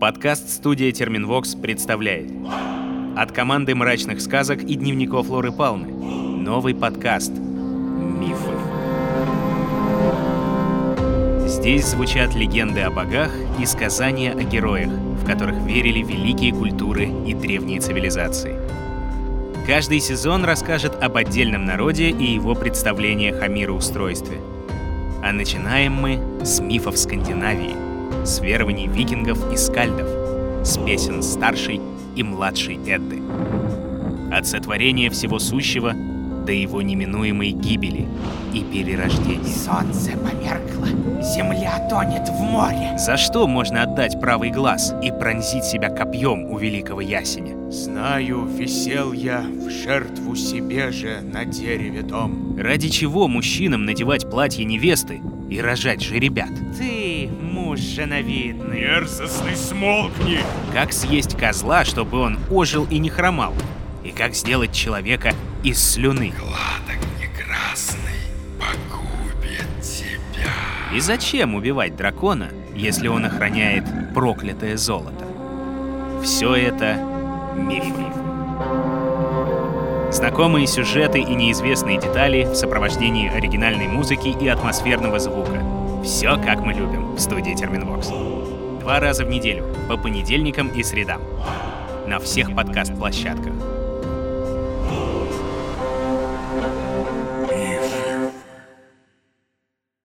Подкаст студия Терминвокс представляет От команды мрачных сказок и дневников Лоры Палны Новый подкаст «Мифы» Здесь звучат легенды о богах и сказания о героях, в которых верили великие культуры и древние цивилизации. Каждый сезон расскажет об отдельном народе и его представлениях о мироустройстве. А начинаем мы с мифов Скандинавии — с верований викингов и скальдов, с песен старшей и младшей Эдды. От сотворения всего сущего до его неминуемой гибели и перерождения. Солнце померкло, земля тонет в море. За что можно отдать правый глаз и пронзить себя копьем у великого ясеня? Знаю, висел я в жертву себе же на дереве том. Ради чего мужчинам надевать платье невесты и рожать же ребят? Ты, муж женовидный. Мерзостный смолкни! Как съесть козла, чтобы он ожил и не хромал? И как сделать человека из слюны? Гладок некрасный погубит тебя. И зачем убивать дракона, если он охраняет проклятое золото? Все это мифы. Знакомые сюжеты и неизвестные детали в сопровождении оригинальной музыки и атмосферного звука. Все как мы любим в студии Терминвокс. Два раза в неделю, по понедельникам и средам. На всех подкаст-площадках.